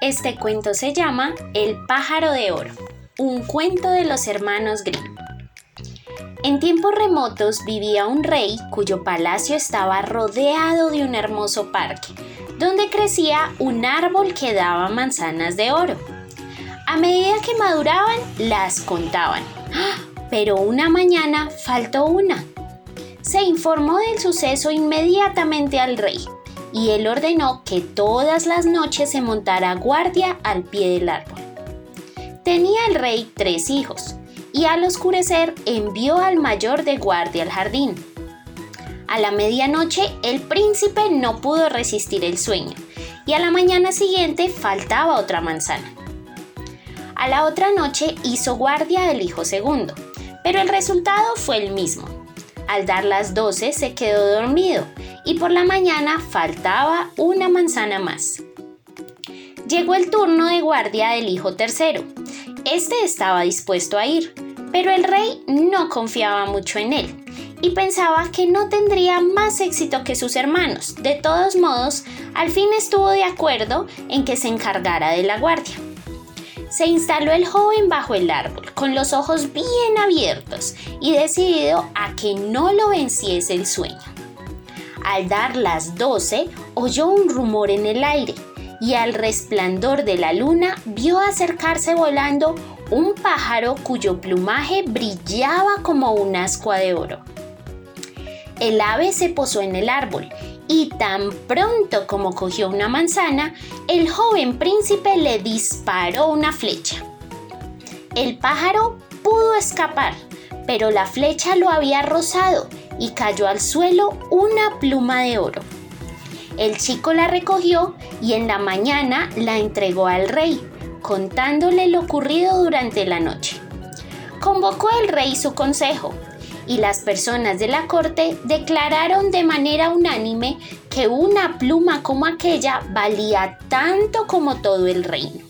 Este cuento se llama El pájaro de oro, un cuento de los hermanos Grimm. En tiempos remotos vivía un rey cuyo palacio estaba rodeado de un hermoso parque, donde crecía un árbol que daba manzanas de oro. A medida que maduraban, las contaban. ¡Ah! Pero una mañana faltó una. Se informó del suceso inmediatamente al rey, y él ordenó que todas las noches se montara guardia al pie del árbol. Tenía el rey tres hijos, y al oscurecer envió al mayor de guardia al jardín. A la medianoche el príncipe no pudo resistir el sueño, y a la mañana siguiente faltaba otra manzana. A la otra noche hizo guardia el hijo segundo, pero el resultado fue el mismo. Al dar las doce se quedó dormido y por la mañana faltaba una manzana más. Llegó el turno de guardia del hijo tercero. Este estaba dispuesto a ir, pero el rey no confiaba mucho en él y pensaba que no tendría más éxito que sus hermanos. De todos modos, al fin estuvo de acuerdo en que se encargara de la guardia. Se instaló el joven bajo el árbol, con los ojos bien abiertos y decidido a que no lo venciese el sueño. Al dar las doce, oyó un rumor en el aire y al resplandor de la luna vio acercarse volando un pájaro cuyo plumaje brillaba como un ascua de oro. El ave se posó en el árbol y tan pronto como cogió una manzana, el joven príncipe le disparó una flecha. El pájaro pudo escapar, pero la flecha lo había rozado y cayó al suelo una pluma de oro. El chico la recogió y en la mañana la entregó al rey, contándole lo ocurrido durante la noche. Convocó el rey su consejo y las personas de la corte declararon de manera unánime que una pluma como aquella valía tanto como todo el reino.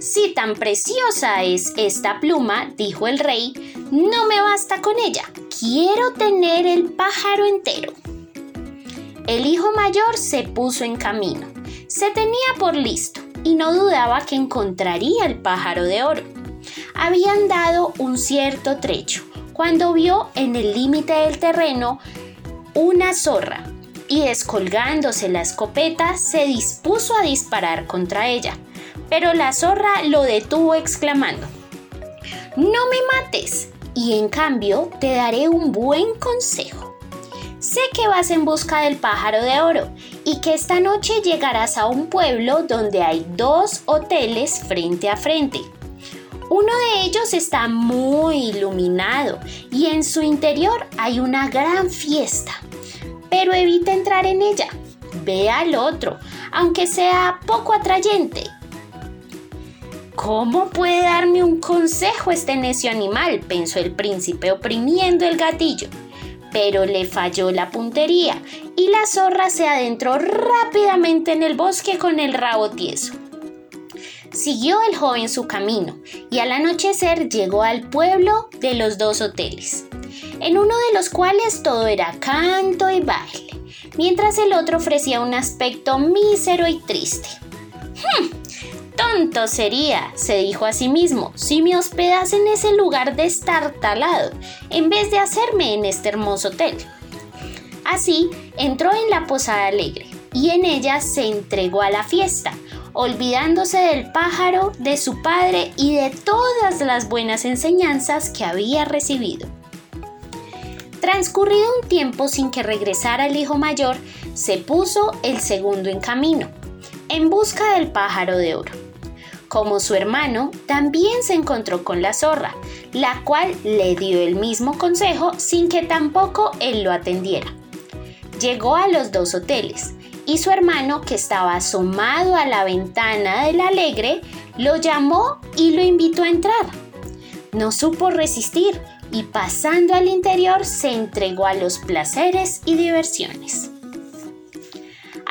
Si tan preciosa es esta pluma, dijo el rey, no me basta con ella, quiero tener el pájaro entero. El hijo mayor se puso en camino, se tenía por listo y no dudaba que encontraría el pájaro de oro. Habían dado un cierto trecho cuando vio en el límite del terreno una zorra y descolgándose la escopeta se dispuso a disparar contra ella. Pero la zorra lo detuvo exclamando, No me mates, y en cambio te daré un buen consejo. Sé que vas en busca del pájaro de oro y que esta noche llegarás a un pueblo donde hay dos hoteles frente a frente. Uno de ellos está muy iluminado y en su interior hay una gran fiesta. Pero evita entrar en ella. Ve al otro, aunque sea poco atrayente, ¿Cómo puede darme un consejo este necio animal? pensó el príncipe oprimiendo el gatillo. Pero le falló la puntería y la zorra se adentró rápidamente en el bosque con el rabo tieso. Siguió el joven su camino y al anochecer llegó al pueblo de los dos hoteles, en uno de los cuales todo era canto y baile, mientras el otro ofrecía un aspecto mísero y triste. ¡Hmm! Tonto sería, se dijo a sí mismo, si me hospedase en ese lugar destartalado, en vez de hacerme en este hermoso hotel. Así entró en la posada alegre y en ella se entregó a la fiesta, olvidándose del pájaro, de su padre y de todas las buenas enseñanzas que había recibido. Transcurrido un tiempo sin que regresara el hijo mayor, se puso el segundo en camino, en busca del pájaro de oro. Como su hermano, también se encontró con la zorra, la cual le dio el mismo consejo sin que tampoco él lo atendiera. Llegó a los dos hoteles y su hermano, que estaba asomado a la ventana del alegre, lo llamó y lo invitó a entrar. No supo resistir y pasando al interior se entregó a los placeres y diversiones.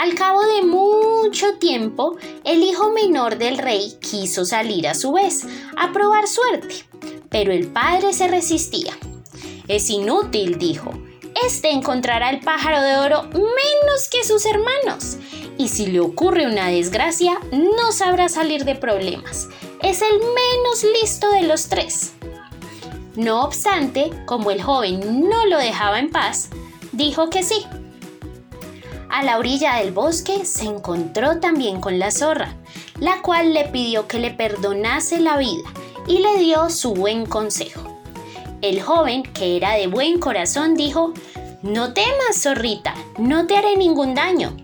Al cabo de mucho tiempo, el hijo menor del rey quiso salir a su vez a probar suerte, pero el padre se resistía. Es inútil, dijo. Este encontrará el pájaro de oro menos que sus hermanos, y si le ocurre una desgracia no sabrá salir de problemas. Es el menos listo de los tres. No obstante, como el joven no lo dejaba en paz, dijo que sí. A la orilla del bosque se encontró también con la zorra, la cual le pidió que le perdonase la vida y le dio su buen consejo. El joven, que era de buen corazón, dijo, No temas, zorrita, no te haré ningún daño.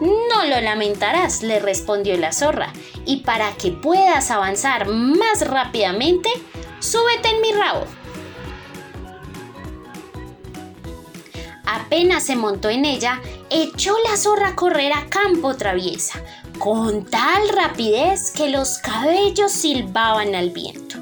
No lo lamentarás, le respondió la zorra, y para que puedas avanzar más rápidamente, súbete en mi rabo. Apenas se montó en ella, echó la zorra a correr a campo traviesa, con tal rapidez que los cabellos silbaban al viento.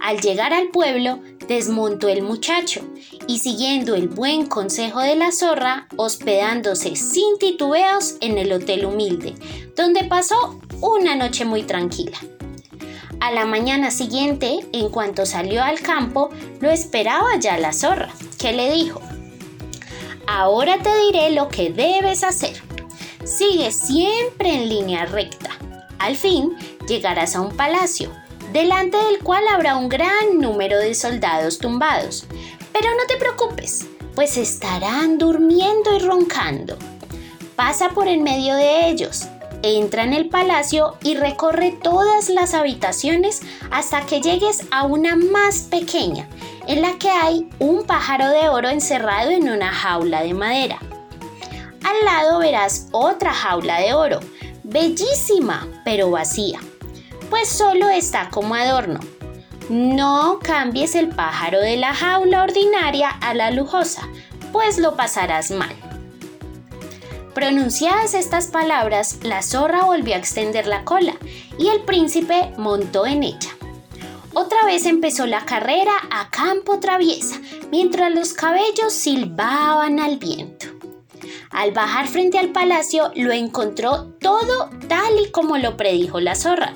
Al llegar al pueblo, desmontó el muchacho y siguiendo el buen consejo de la zorra, hospedándose sin titubeos en el hotel humilde, donde pasó una noche muy tranquila. A la mañana siguiente, en cuanto salió al campo, lo esperaba ya la zorra, que le dijo, Ahora te diré lo que debes hacer. Sigue siempre en línea recta. Al fin llegarás a un palacio, delante del cual habrá un gran número de soldados tumbados. Pero no te preocupes, pues estarán durmiendo y roncando. Pasa por en medio de ellos, entra en el palacio y recorre todas las habitaciones hasta que llegues a una más pequeña, en la que hay un pájaro de oro encerrado en una jaula de madera. Al lado verás otra jaula de oro, bellísima, pero vacía pues solo está como adorno. No cambies el pájaro de la jaula ordinaria a la lujosa, pues lo pasarás mal. Pronunciadas estas palabras, la zorra volvió a extender la cola y el príncipe montó en ella. Otra vez empezó la carrera a campo traviesa, mientras los cabellos silbaban al viento. Al bajar frente al palacio lo encontró todo tal y como lo predijo la zorra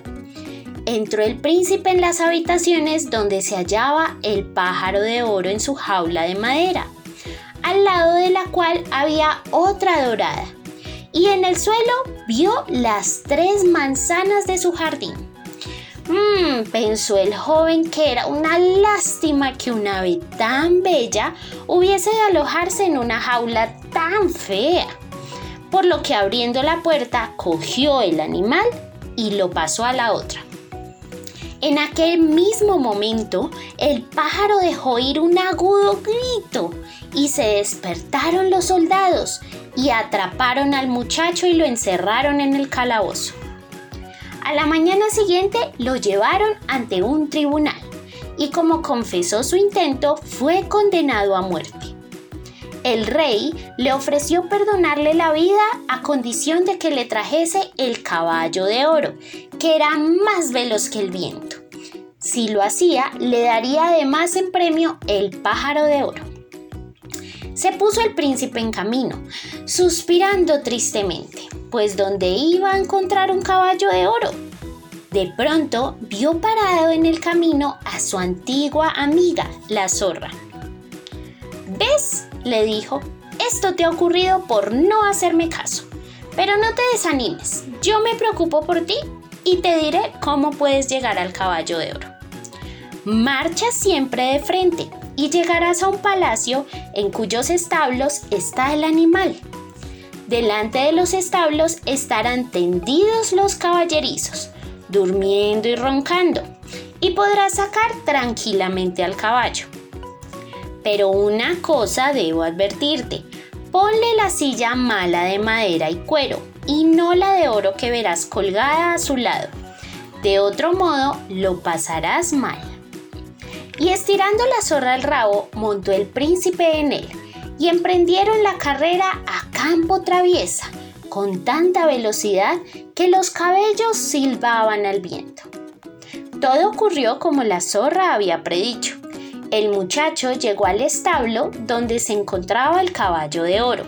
entró el príncipe en las habitaciones donde se hallaba el pájaro de oro en su jaula de madera, al lado de la cual había otra dorada, y en el suelo vio las tres manzanas de su jardín. Mmm, pensó el joven que era una lástima que una ave tan bella hubiese de alojarse en una jaula tan fea, por lo que abriendo la puerta cogió el animal y lo pasó a la otra. En aquel mismo momento, el pájaro dejó ir un agudo grito y se despertaron los soldados y atraparon al muchacho y lo encerraron en el calabozo. A la mañana siguiente lo llevaron ante un tribunal y como confesó su intento fue condenado a muerte. El rey le ofreció perdonarle la vida a condición de que le trajese el caballo de oro, que era más veloz que el viento. Si lo hacía, le daría además en premio el pájaro de oro. Se puso el príncipe en camino, suspirando tristemente, pues donde iba a encontrar un caballo de oro. De pronto vio parado en el camino a su antigua amiga, la zorra. ¿Ves? Le dijo, esto te ha ocurrido por no hacerme caso. Pero no te desanimes, yo me preocupo por ti y te diré cómo puedes llegar al caballo de oro. Marcha siempre de frente y llegarás a un palacio en cuyos establos está el animal. Delante de los establos estarán tendidos los caballerizos, durmiendo y roncando, y podrás sacar tranquilamente al caballo. Pero una cosa debo advertirte, ponle la silla mala de madera y cuero, y no la de oro que verás colgada a su lado. De otro modo, lo pasarás mal. Y estirando la zorra al rabo, montó el príncipe en él, y emprendieron la carrera a campo traviesa, con tanta velocidad que los cabellos silbaban al viento. Todo ocurrió como la zorra había predicho. El muchacho llegó al establo donde se encontraba el caballo de oro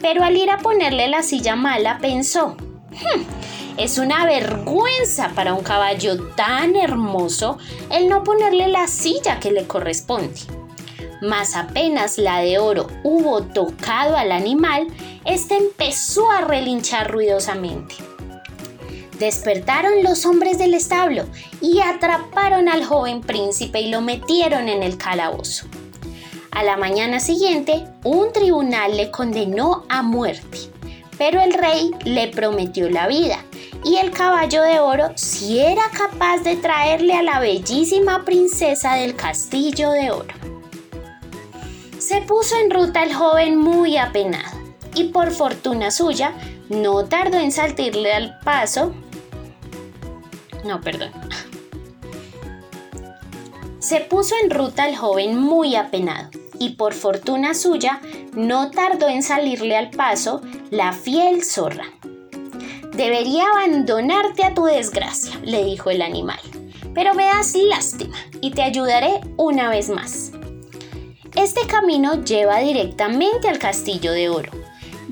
pero al ir a ponerle la silla mala pensó, hmm, es una vergüenza para un caballo tan hermoso el no ponerle la silla que le corresponde. mas apenas la de oro hubo tocado al animal, éste empezó a relinchar ruidosamente. Despertaron los hombres del establo y atraparon al joven príncipe y lo metieron en el calabozo. A la mañana siguiente, un tribunal le condenó a muerte, pero el rey le prometió la vida y el caballo de oro si era capaz de traerle a la bellísima princesa del castillo de oro. Se puso en ruta el joven muy apenado y por fortuna suya no tardó en saltirle al paso. No, perdón. Se puso en ruta el joven muy apenado y por fortuna suya no tardó en salirle al paso la fiel zorra. Debería abandonarte a tu desgracia, le dijo el animal, pero me das lástima y te ayudaré una vez más. Este camino lleva directamente al castillo de oro.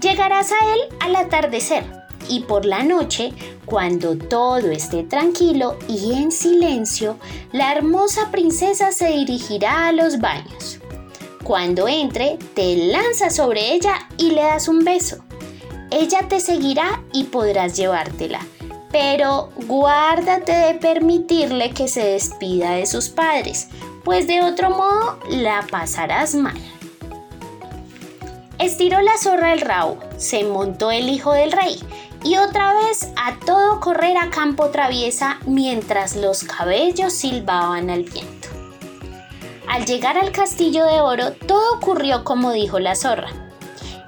Llegarás a él al atardecer y por la noche, cuando todo esté tranquilo y en silencio, la hermosa princesa se dirigirá a los baños. Cuando entre, te lanzas sobre ella y le das un beso. Ella te seguirá y podrás llevártela, pero guárdate de permitirle que se despida de sus padres, pues de otro modo la pasarás mal. Estiró la zorra el rabo, se montó el hijo del rey y otra vez a todo correr a campo traviesa mientras los cabellos silbaban al viento. Al llegar al castillo de oro, todo ocurrió como dijo la zorra.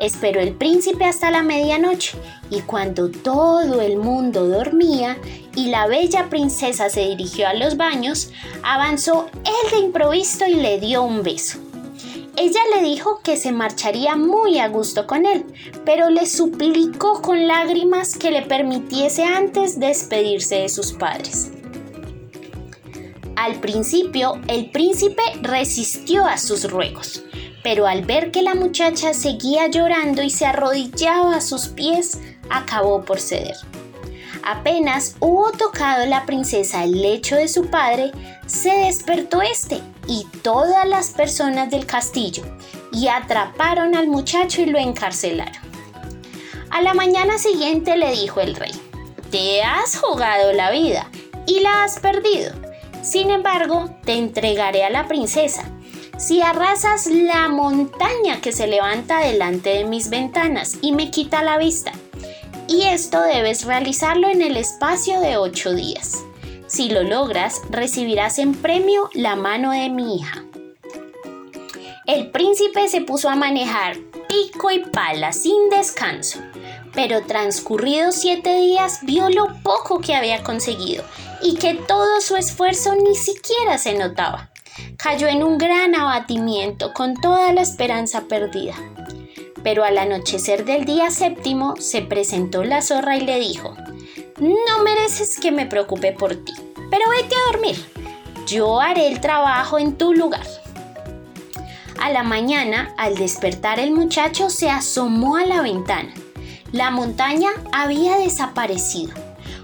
Esperó el príncipe hasta la medianoche y cuando todo el mundo dormía y la bella princesa se dirigió a los baños, avanzó él de improviso y le dio un beso. Ella le dijo que se marcharía muy a gusto con él, pero le suplicó con lágrimas que le permitiese antes despedirse de sus padres. Al principio, el príncipe resistió a sus ruegos, pero al ver que la muchacha seguía llorando y se arrodillaba a sus pies, acabó por ceder. Apenas hubo tocado la princesa el lecho de su padre, se despertó este y todas las personas del castillo y atraparon al muchacho y lo encarcelaron. A la mañana siguiente le dijo el rey, te has jugado la vida y la has perdido. Sin embargo, te entregaré a la princesa si arrasas la montaña que se levanta delante de mis ventanas y me quita la vista. Y esto debes realizarlo en el espacio de ocho días. Si lo logras, recibirás en premio la mano de mi hija. El príncipe se puso a manejar pico y pala sin descanso, pero transcurridos siete días vio lo poco que había conseguido y que todo su esfuerzo ni siquiera se notaba cayó en un gran abatimiento con toda la esperanza perdida. Pero al anochecer del día séptimo se presentó la zorra y le dijo, no mereces que me preocupe por ti, pero vete a dormir. Yo haré el trabajo en tu lugar. A la mañana, al despertar el muchacho se asomó a la ventana. La montaña había desaparecido.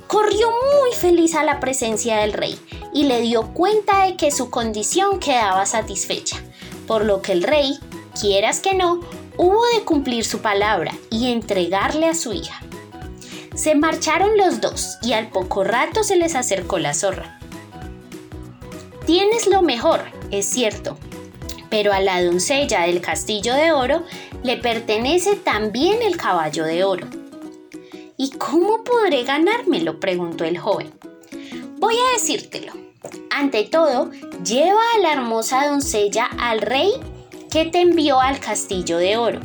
Corrió muy feliz a la presencia del rey y le dio cuenta de que su condición quedaba satisfecha, por lo que el rey, quieras que no, hubo de cumplir su palabra y entregarle a su hija. Se marcharon los dos y al poco rato se les acercó la zorra. Tienes lo mejor, es cierto, pero a la doncella del castillo de oro le pertenece también el caballo de oro. ¿Y cómo podré ganármelo? preguntó el joven. Voy a decírtelo. Ante todo, lleva a la hermosa doncella al rey que te envió al castillo de oro.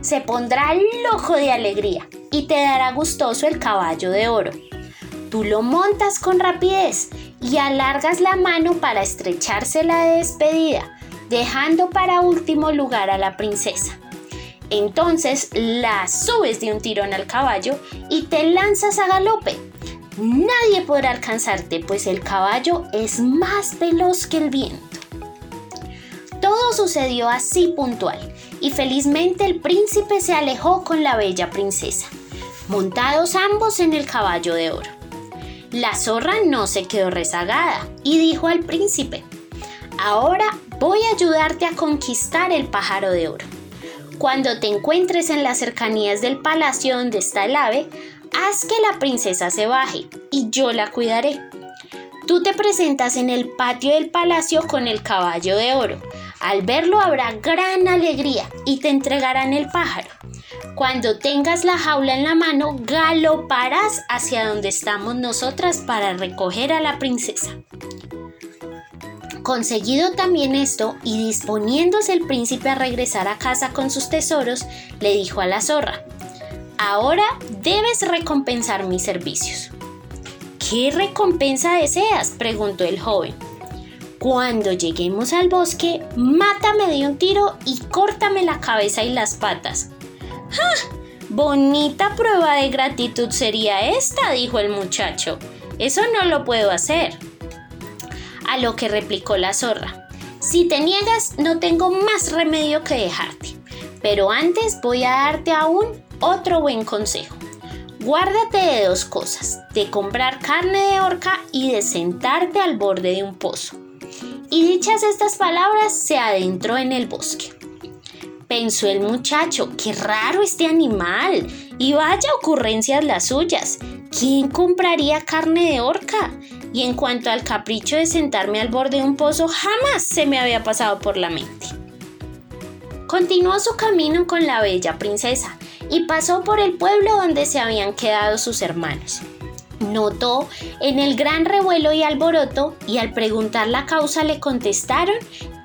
Se pondrá loco de alegría y te dará gustoso el caballo de oro. Tú lo montas con rapidez y alargas la mano para estrechársela de despedida, dejando para último lugar a la princesa. Entonces la subes de un tirón al caballo y te lanzas a galope Nadie podrá alcanzarte, pues el caballo es más veloz que el viento. Todo sucedió así puntual, y felizmente el príncipe se alejó con la bella princesa, montados ambos en el caballo de oro. La zorra no se quedó rezagada y dijo al príncipe, Ahora voy a ayudarte a conquistar el pájaro de oro. Cuando te encuentres en las cercanías del palacio donde está el ave, haz que la princesa se baje y yo la cuidaré. Tú te presentas en el patio del palacio con el caballo de oro. Al verlo habrá gran alegría y te entregarán el pájaro. Cuando tengas la jaula en la mano, galoparás hacia donde estamos nosotras para recoger a la princesa. Conseguido también esto y disponiéndose el príncipe a regresar a casa con sus tesoros, le dijo a la zorra, Ahora debes recompensar mis servicios. ¿Qué recompensa deseas? preguntó el joven. Cuando lleguemos al bosque, mátame de un tiro y córtame la cabeza y las patas. ¡Ja! Bonita prueba de gratitud sería esta, dijo el muchacho. Eso no lo puedo hacer. A lo que replicó la zorra, si te niegas no tengo más remedio que dejarte, pero antes voy a darte aún otro buen consejo. Guárdate de dos cosas, de comprar carne de orca y de sentarte al borde de un pozo. Y dichas estas palabras se adentró en el bosque. Pensó el muchacho, qué raro este animal. Y vaya ocurrencias las suyas. ¿Quién compraría carne de orca? y en cuanto al capricho de sentarme al borde de un pozo, jamás se me había pasado por la mente. Continuó su camino con la bella princesa y pasó por el pueblo donde se habían quedado sus hermanos. Notó en el gran revuelo y alboroto y al preguntar la causa le contestaron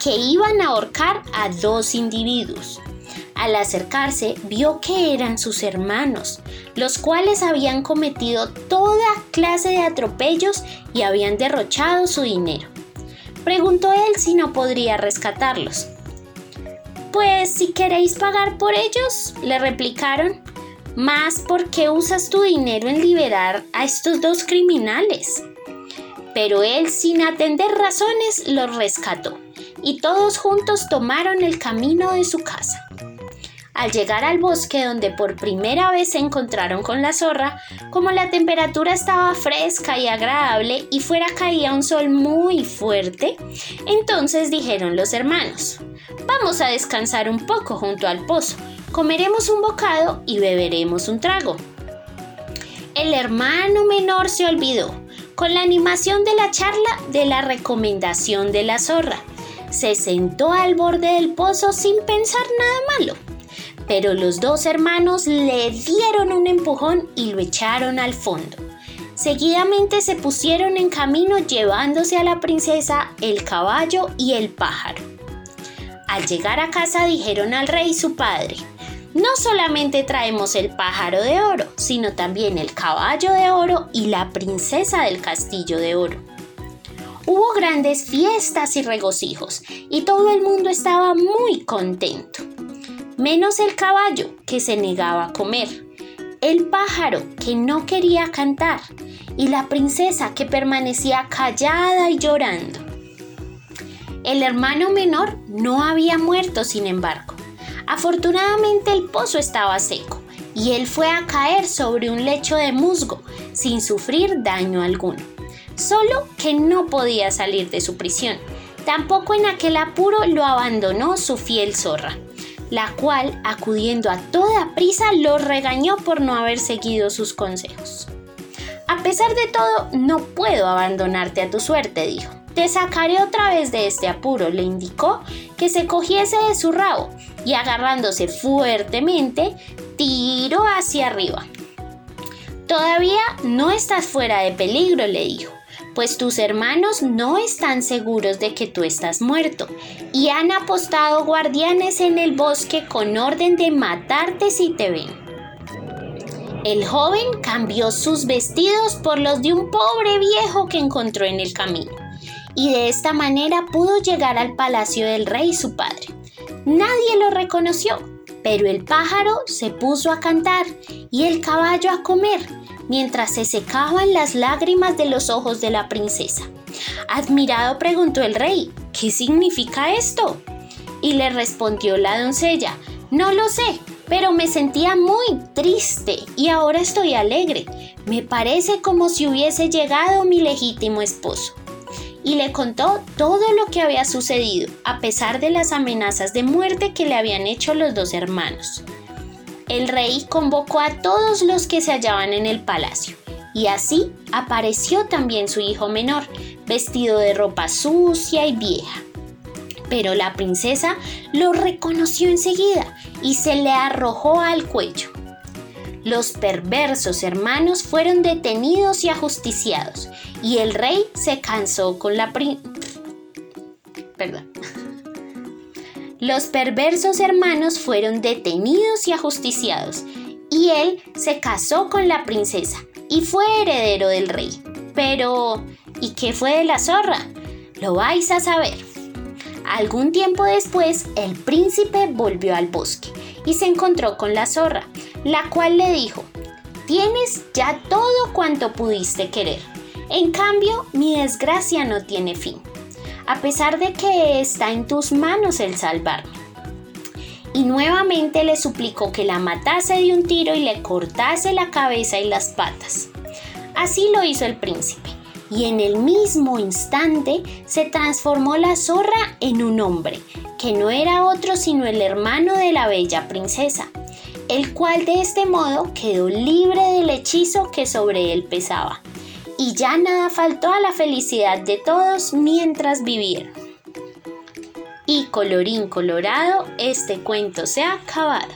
que iban a ahorcar a dos individuos. Al acercarse vio que eran sus hermanos, los cuales habían cometido toda clase de atropellos y habían derrochado su dinero. Preguntó él si no podría rescatarlos. Pues si queréis pagar por ellos, le replicaron, más porque usas tu dinero en liberar a estos dos criminales. Pero él, sin atender razones, los rescató, y todos juntos tomaron el camino de su casa. Al llegar al bosque donde por primera vez se encontraron con la zorra, como la temperatura estaba fresca y agradable y fuera caía un sol muy fuerte, entonces dijeron los hermanos, vamos a descansar un poco junto al pozo, comeremos un bocado y beberemos un trago. El hermano menor se olvidó, con la animación de la charla, de la recomendación de la zorra. Se sentó al borde del pozo sin pensar nada malo pero los dos hermanos le dieron un empujón y lo echaron al fondo. Seguidamente se pusieron en camino llevándose a la princesa, el caballo y el pájaro. Al llegar a casa dijeron al rey su padre, no solamente traemos el pájaro de oro, sino también el caballo de oro y la princesa del castillo de oro. Hubo grandes fiestas y regocijos, y todo el mundo estaba muy contento menos el caballo que se negaba a comer, el pájaro que no quería cantar y la princesa que permanecía callada y llorando. El hermano menor no había muerto, sin embargo. Afortunadamente el pozo estaba seco y él fue a caer sobre un lecho de musgo sin sufrir daño alguno. Solo que no podía salir de su prisión. Tampoco en aquel apuro lo abandonó su fiel zorra la cual, acudiendo a toda prisa, lo regañó por no haber seguido sus consejos. A pesar de todo, no puedo abandonarte a tu suerte, dijo. Te sacaré otra vez de este apuro, le indicó que se cogiese de su rabo y agarrándose fuertemente, tiró hacia arriba. Todavía no estás fuera de peligro, le dijo pues tus hermanos no están seguros de que tú estás muerto y han apostado guardianes en el bosque con orden de matarte si te ven. El joven cambió sus vestidos por los de un pobre viejo que encontró en el camino y de esta manera pudo llegar al palacio del rey su padre. Nadie lo reconoció, pero el pájaro se puso a cantar y el caballo a comer mientras se secaban las lágrimas de los ojos de la princesa. Admirado preguntó el rey, ¿qué significa esto? Y le respondió la doncella, no lo sé, pero me sentía muy triste y ahora estoy alegre. Me parece como si hubiese llegado mi legítimo esposo. Y le contó todo lo que había sucedido, a pesar de las amenazas de muerte que le habían hecho los dos hermanos. El rey convocó a todos los que se hallaban en el palacio, y así apareció también su hijo menor, vestido de ropa sucia y vieja. Pero la princesa lo reconoció enseguida y se le arrojó al cuello. Los perversos hermanos fueron detenidos y ajusticiados, y el rey se cansó con la Perdón. Los perversos hermanos fueron detenidos y ajusticiados, y él se casó con la princesa y fue heredero del rey. Pero, ¿y qué fue de la zorra? Lo vais a saber. Algún tiempo después, el príncipe volvió al bosque y se encontró con la zorra, la cual le dijo, tienes ya todo cuanto pudiste querer. En cambio, mi desgracia no tiene fin, a pesar de que está en tus manos el salvarme. Y nuevamente le suplicó que la matase de un tiro y le cortase la cabeza y las patas. Así lo hizo el príncipe, y en el mismo instante se transformó la zorra en un hombre, que no era otro sino el hermano de la bella princesa, el cual de este modo quedó libre del hechizo que sobre él pesaba. Y ya nada faltó a la felicidad de todos mientras vivieron. Y colorín colorado, este cuento se ha acabado.